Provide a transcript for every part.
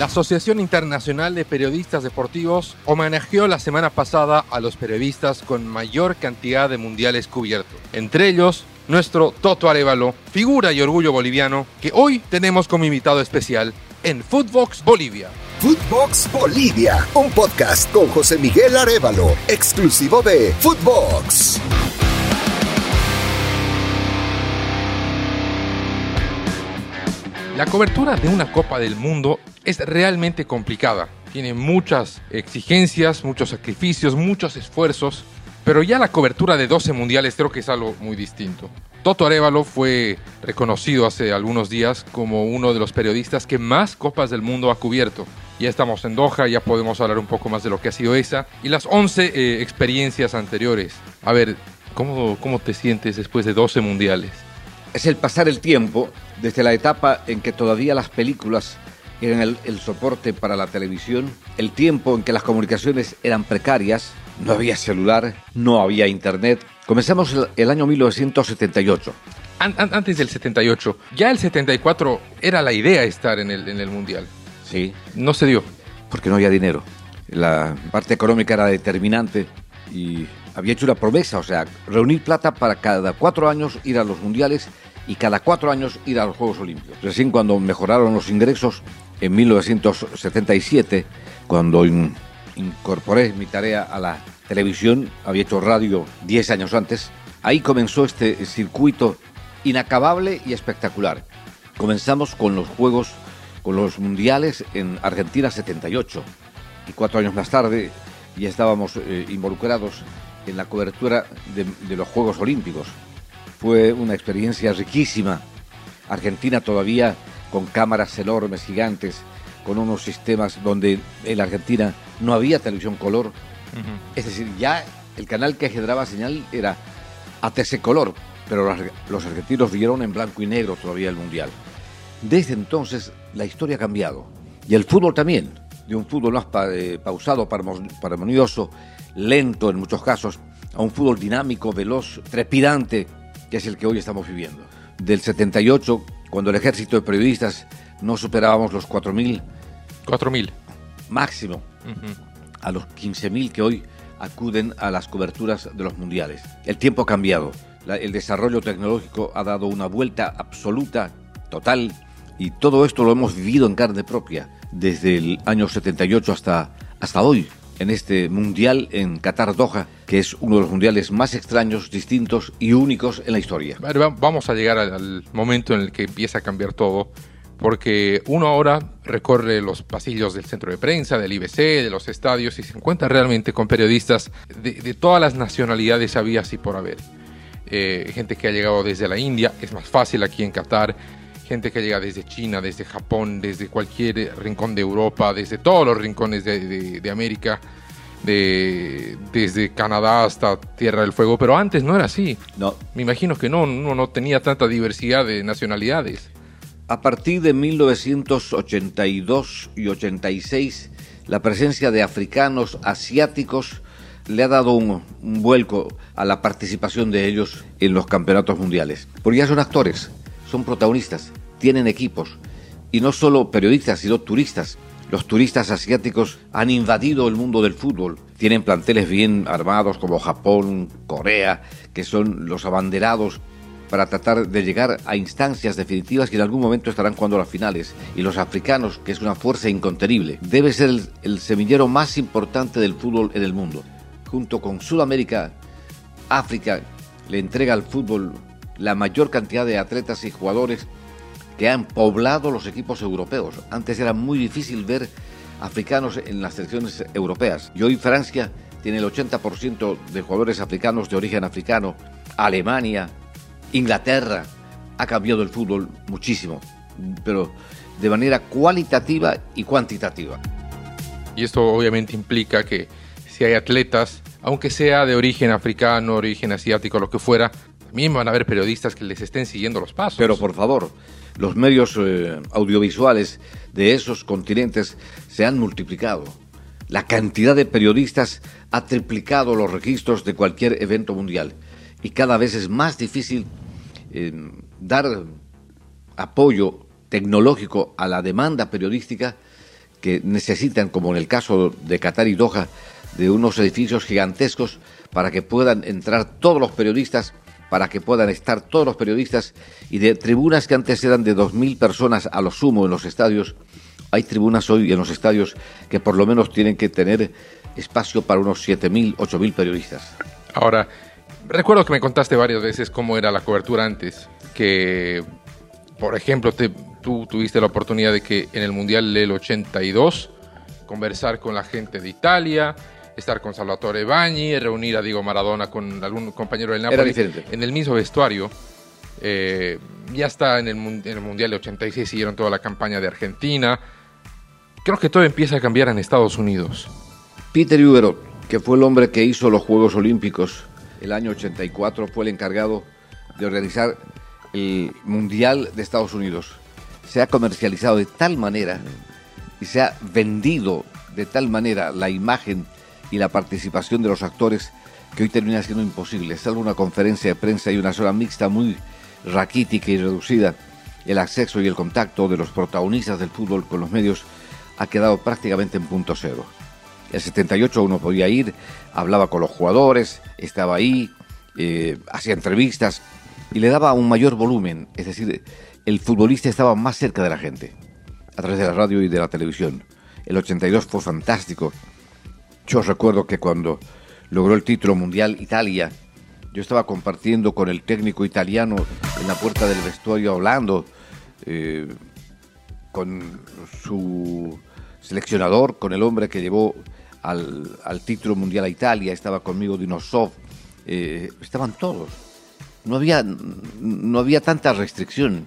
La Asociación Internacional de Periodistas Deportivos homenajeó la semana pasada a los periodistas con mayor cantidad de mundiales cubiertos. Entre ellos, nuestro Toto Arevalo, figura y orgullo boliviano, que hoy tenemos como invitado especial en Footbox Bolivia. Footbox Bolivia, un podcast con José Miguel Arevalo, exclusivo de Footbox. La cobertura de una Copa del Mundo es realmente complicada. Tiene muchas exigencias, muchos sacrificios, muchos esfuerzos, pero ya la cobertura de 12 mundiales creo que es algo muy distinto. Toto Arevalo fue reconocido hace algunos días como uno de los periodistas que más Copas del Mundo ha cubierto. Ya estamos en Doha, ya podemos hablar un poco más de lo que ha sido esa y las 11 eh, experiencias anteriores. A ver, ¿cómo, ¿cómo te sientes después de 12 mundiales? Es el pasar el tiempo desde la etapa en que todavía las películas eran el, el, soporte para la televisión, el tiempo en que las comunicaciones eran precarias, no había celular, no había internet. Comenzamos el, el año 1978. An an antes del 78, ya el 74 era la idea estar en el, en el Mundial. Sí. No se dio. Porque no había dinero. La parte económica era determinante y había hecho una promesa, o sea, reunir plata para cada cuatro años ir a los mundiales y cada cuatro años ir a los Juegos Olímpicos. Recién cuando mejoraron los ingresos, en 1977, cuando in, incorporé mi tarea a la televisión, había hecho radio 10 años antes, ahí comenzó este circuito inacabable y espectacular. Comenzamos con los Juegos, con los Mundiales en Argentina 78 y cuatro años más tarde ya estábamos eh, involucrados en la cobertura de los Juegos Olímpicos. Fue una experiencia riquísima. Argentina todavía con cámaras enormes, gigantes, con unos sistemas donde en la Argentina no había televisión color. Uh -huh. Es decir, ya el canal que generaba señal era ATC color, pero los, argentinos vieron en blanco y negro todavía el Mundial. Desde entonces la historia ha cambiado. Y el fútbol también, de un fútbol más pa eh, pausado, parmonioso, lento en muchos casos, a un fútbol dinámico, veloz, trepidante, que es el que hoy estamos viviendo. Del 78, cuando el ejército de periodistas no superábamos los 4.000. 4.000. Máximo. Uh -huh. A los 15.000 que hoy acuden a las coberturas de los mundiales. El tiempo ha cambiado. La, el desarrollo tecnológico ha dado una vuelta absoluta, total, y todo esto lo hemos vivido en carne propia desde el año 78 hasta, hasta hoy en este mundial en Qatar Doha, que es uno de los mundiales más extraños, distintos y únicos en la historia. Vamos a llegar al momento en el que empieza a cambiar todo, porque uno ahora recorre los pasillos del centro de prensa, del IBC, de los estadios y se encuentra realmente con periodistas de, todas las nacionalidades había así por haber. Eh, gente que ha llegado desde la India, es más fácil aquí en Qatar, gente que llega desde China, desde Japón, desde cualquier rincón de Europa, desde todos los rincones de, de, de América, de, desde Canadá hasta Tierra del Fuego, pero antes no era así. No. Me imagino que no, no, no tenía tanta diversidad de nacionalidades. A partir de 1982 y 86, la presencia de africanos, asiáticos, le ha dado un, un vuelco a la participación de ellos en los campeonatos mundiales. Porque ya son actores, son protagonistas, tienen equipos, y no solo periodistas, sino turistas. Los turistas asiáticos han invadido el mundo del fútbol. Tienen planteles bien armados como Japón, Corea, que son los abanderados para tratar de llegar a instancias definitivas que en algún momento estarán jugando las finales. Y los africanos, que es una fuerza incontenible, debe ser el, el semillero más importante del fútbol en el mundo. Junto con Sudamérica, África le entrega al fútbol la mayor cantidad de atletas y jugadores que han poblado los equipos europeos. Antes era muy difícil ver africanos en las selecciones europeas. Y hoy Francia tiene el 80% de jugadores africanos de origen africano. Alemania, Inglaterra, ha cambiado el fútbol muchísimo, pero de manera cualitativa y cuantitativa. Y esto obviamente implica que si hay atletas, aunque sea de origen africano, origen asiático, lo que fuera, también van a haber periodistas que les estén siguiendo los pasos. Pero por favor, los medios eh, audiovisuales de esos continentes se han multiplicado. La cantidad de periodistas ha triplicado los registros de cualquier evento mundial y cada vez es más difícil eh, dar apoyo tecnológico a la demanda periodística que necesitan, como en el caso de Qatar y Doha, de unos edificios gigantescos para que puedan entrar todos los periodistas, para que puedan estar todos los periodistas, y de tribunas que antes eran de 2.000 personas a lo sumo en los estadios, hay tribunas hoy en los estadios que por lo menos tienen que tener espacio para unos 7.000, 8.000 periodistas. Ahora, recuerdo que me contaste varias veces cómo era la cobertura antes, que, por ejemplo, tú tuviste la oportunidad de que en el Mundial del 82 conversar con la gente de Italia, estar con Salvatore Bagni, reunir a Diego Maradona con algún compañero del Napoli en el mismo vestuario. Eh, ya está en el, en el Mundial de 86, siguieron toda la campaña de Argentina. Creo que todo empieza a cambiar en Estados Unidos. Peter Uberot, que fue el hombre que hizo los Juegos Olímpicos el año 84, fue el encargado de organizar el Mundial de Estados Unidos. Se ha comercializado de tal manera y se ha vendido de tal manera la imagen y la participación de los actores que hoy termina siendo imposible. Salvo una conferencia de prensa y una sola mixta muy raquítica y reducida, el acceso y el contacto de los protagonistas del fútbol con los medios ha quedado prácticamente en punto cero. El 78 uno podía ir, hablaba con los jugadores, estaba ahí, eh, hacía entrevistas y le daba un mayor volumen, es decir, el futbolista estaba más cerca de la gente, a través de la radio y de la televisión. El 82 fue fantástico. Yo recuerdo que cuando logró el título mundial Italia, yo estaba compartiendo con el técnico italiano en la puerta del vestuario hablando eh, con su seleccionador, con el hombre que llevó al, título mundial a Italia, estaba conmigo Dinosov, eh, estaban todos. No había, no había tanta restricción,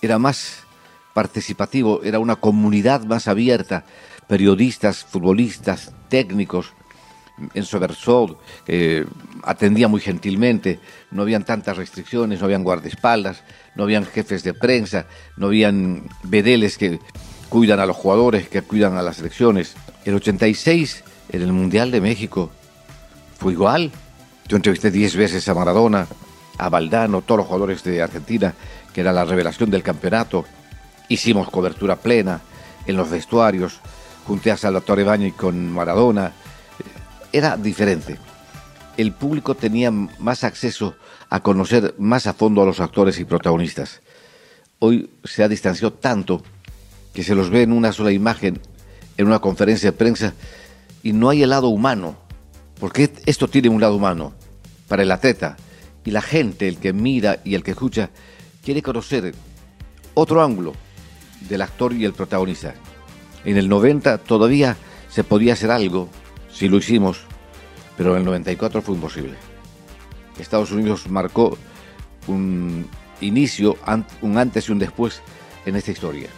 era más participativo, era una comunidad más abierta, periodistas, futbolistas, técnicos. Enzo Bersod eh, atendía muy gentilmente, no habían tantas restricciones, no habían guardaespaldas, no habían jefes de prensa, no habían vedeles que cuidan a los jugadores, que cuidan a las selecciones. El 86, en el Mundial de México, fue igual. Yo entrevisté 10 veces a Maradona, a Valdano, todos los jugadores de Argentina, que era la revelación del campeonato. Hicimos cobertura plena en los vestuarios, junté a Salvatore Bagni con Maradona. Era diferente. El público tenía más acceso a conocer más a fondo a los actores y protagonistas. Hoy se ha distanciado tanto que se los ve en una sola imagen, en una conferencia de prensa, y no hay el lado humano, porque esto tiene un lado humano para el atleta, y la gente, el que mira y el que escucha, quiere conocer otro ángulo del actor y el protagonista. En el 90 todavía se podía hacer algo, si lo hicimos, pero en el 94 fue imposible. Estados Unidos marcó un inicio, un antes y un después en esta historia.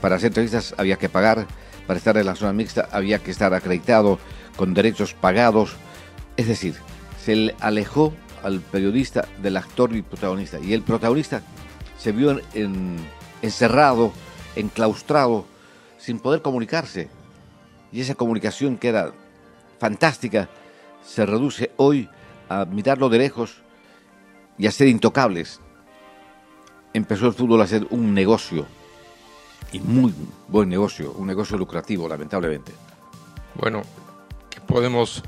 Para hacer entrevistas había que pagar, para estar en la zona mixta había que estar acreditado, con derechos pagados. Es decir, se le alejó al periodista del actor y protagonista. Y el protagonista se vio encerrado, enclaustrado, sin poder comunicarse. Y esa comunicación que era fantástica se reduce hoy a mirarlo de lejos y a ser intocables. Empezó el fútbol a ser un negocio y muy buen negocio, un negocio lucrativo, lamentablemente. Bueno, ¿qué podemos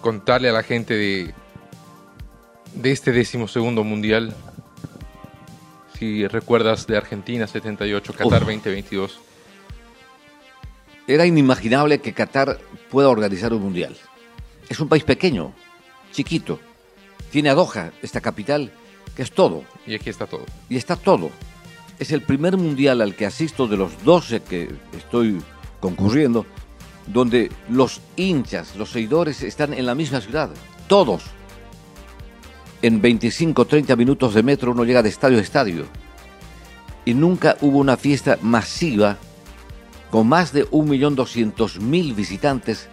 contarle a la gente de, de este decimosegundo mundial? Si recuerdas de Argentina 78, Qatar 2022. Era inimaginable que Qatar pueda organizar un mundial. Es un país pequeño, chiquito. Tiene a Doha, esta capital, que es todo. Y aquí está todo. Y está todo es el primer mundial al que asisto de los 12 que estoy concurriendo, donde los hinchas, los seguidores están en la misma ciudad, todos. En 25 30 minutos de metro uno llega de estadio a estadio. Y nunca hubo una fiesta masiva con más de 1.200.000 visitantes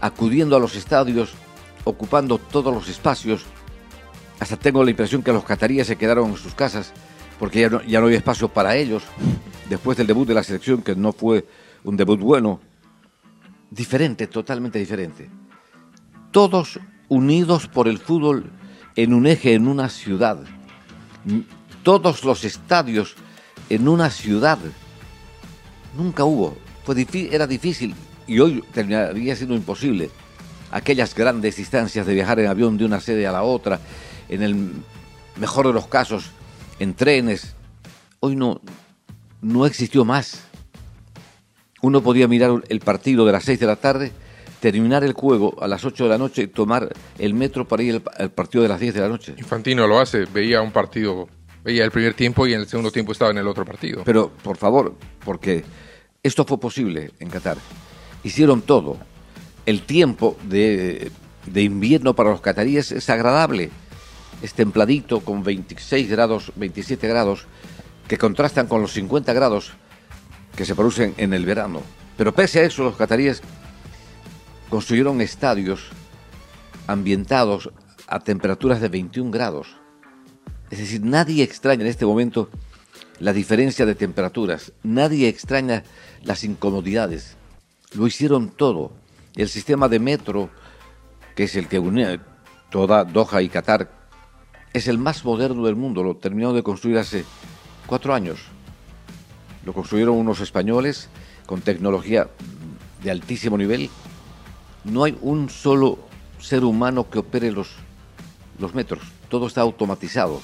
acudiendo a los estadios, ocupando todos los espacios. Hasta tengo la impresión que los cataríes se quedaron en sus casas porque ya no, había espacio para ellos, después del debut de la selección, que no fue un debut bueno, diferente, totalmente diferente. Todos unidos por el fútbol en un eje, en una ciudad. Todos los estadios en una ciudad. Nunca hubo Fue difí- era difícil y hoy terminaría siendo imposible. Aquellas grandes distancias de viajar en avión de una sede a la otra, en el mejor de los casos, en trenes. Hoy no, no existió más. Uno podía mirar el partido de las 6 de la tarde, terminar el juego a las 8 de la noche y tomar el metro para ir al partido de las 10 de la noche. Infantino lo hace, veía un partido, veía el primer tiempo y en el segundo tiempo estaba en el otro partido. Pero, por favor, porque esto fue posible en Qatar. Hicieron todo. El tiempo de, de invierno para los cataríes es agradable. Es templadito, con 26 grados, 27 grados, que contrastan con los 50 grados que se producen en el verano. Pero pese a eso, los cataríes construyeron estadios ambientados a temperaturas de 21 grados. Es decir, nadie extraña en este momento la diferencia de temperaturas, nadie extraña las incomodidades. Lo hicieron todo. El sistema de metro, que es el que une toda Doha y Qatar, es el más moderno del mundo. Lo terminaron de construir hace cuatro años. Lo construyeron unos españoles con tecnología de altísimo nivel. No hay un solo ser humano que opere los, los metros. Todo está automatizado.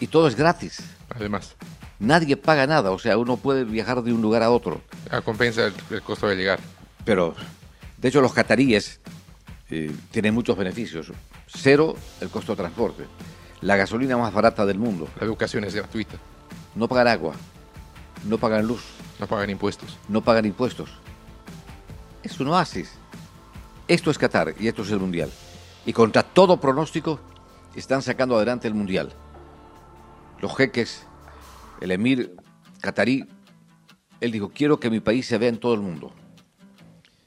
Y todo es gratis. Además, Nadie paga nada. O sea, uno puede viajar de un lugar a otro. ah, compensa el, el costo de llegar. Pero, de hecho, los cataríes eh, tienen muchos beneficios. Cero el costo de transporte. La gasolina más barata del mundo. La educación es gratuita, No pagan agua. No pagan luz. no pagan impuestos. no pagan impuestos. Es un oasis. Esto es Qatar y esto es el Mundial. Y contra todo pronóstico están sacando adelante el Mundial. Los jeques, el emir qatarí, él dijo, quiero que mi país se vea en todo el mundo.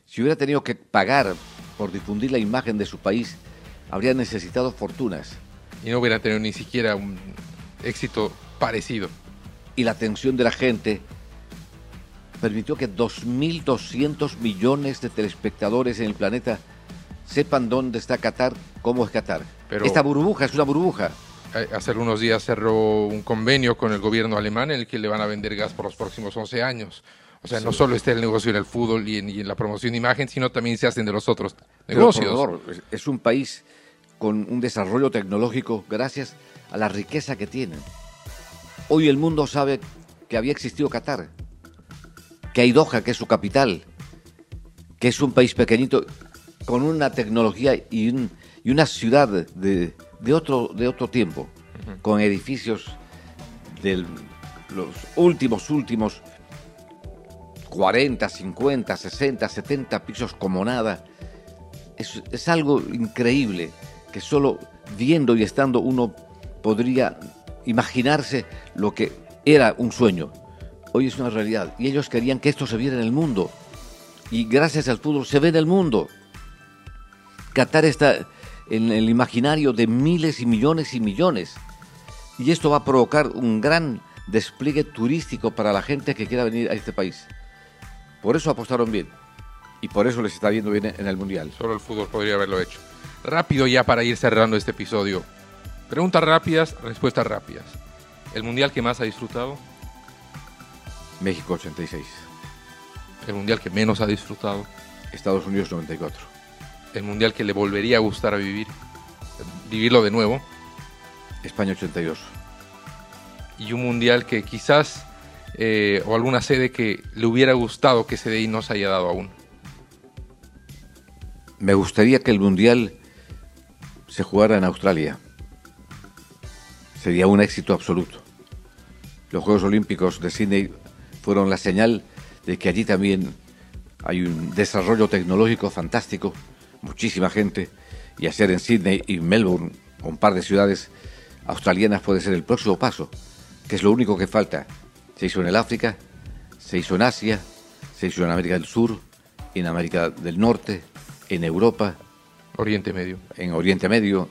Si hubiera tenido que pagar por difundir la imagen de su país, habría necesitado fortunas. Y no hubieran tenido ni siquiera un éxito parecido. y la atención de la gente permitió que 2.200 millones de telespectadores en el planeta sepan dónde está Qatar, cómo es Qatar. Pero- Esta burbuja es una burbuja. Eh, Hace algunos días cerró un convenio con el gobierno alemán en el que le van a vender gas por los próximos 11 años. O sea, no solo está el negocio en el fútbol y en, y en la promoción de imagen, sino también se hacen de los otros negocios. es- es un país con un desarrollo tecnológico gracias a la riqueza que tienen. Hoy el mundo sabe que había existido Qatar, que hay Doha, que es su capital, que es un país pequeñito con una tecnología y, un- y una ciudad de, de otro, de otro tiempo, con edificios de los últimos, últimos 40, 50, 60, 70 pisos como nada. Es, es algo increíble que solo viendo y estando uno podría imaginarse lo que era un sueño. Hoy es una realidad. Y ellos querían que esto se viera en el mundo. Y gracias al fútbol se ve en el mundo. Qatar está en el imaginario de miles y millones y millones. Y esto va a provocar un gran despliegue turístico para la gente que quiera venir a este país. Por eso apostaron bien. Y por eso les está yendo bien en el Mundial. Solo el fútbol podría haberlo hecho. Rápido ya para ir cerrando este episodio. Preguntas rápidas, respuestas rápidas. ¿El mundial que más ha disfrutado? México 86. ¿El mundial que menos ha disfrutado? Estados Unidos 94. ¿El mundial que le volvería a gustar a vivir? Vivirlo de nuevo. España 82. Y un mundial que quizás, eh, o alguna sede que le hubiera gustado que se dé y no se haya dado aún. Me gustaría que el Mundial se jugara en Australia. Sería un éxito absoluto. Los Juegos Olímpicos de Sydney fueron la señal de que allí también hay un desarrollo tecnológico fantástico, muchísima gente, y hacer en Sydney y Melbourne, un par de ciudades australianas, puede ser el próximo paso, que es lo único que falta. Se hizo en el África, se hizo en Asia, se hizo en América del Sur, en América del Norte, en Europa, Oriente Medio. en Oriente Medio,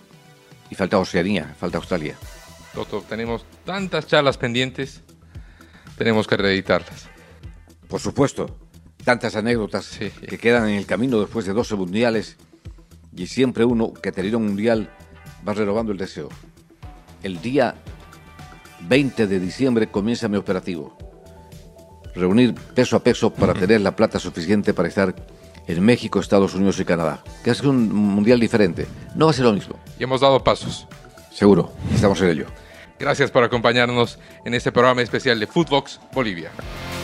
y falta Oceanía, falta Australia. Toto, tenemos tantas charlas pendientes, tenemos que reeditarlas. Por supuesto, tantas anécdotas Sí. que quedan en el camino después de 12 mundiales y siempre uno que ha tenido un mundial va renovando el deseo. El día 20 de diciembre comienza mi operativo. reunir peso a peso para tener la plata suficiente para estar en México, Estados Unidos y Canadá. Que es un mundial diferente. No va a ser lo mismo. Y hemos dado pasos. Seguro, estamos en ello. Gracias por acompañarnos en este programa especial de Footbox Bolivia.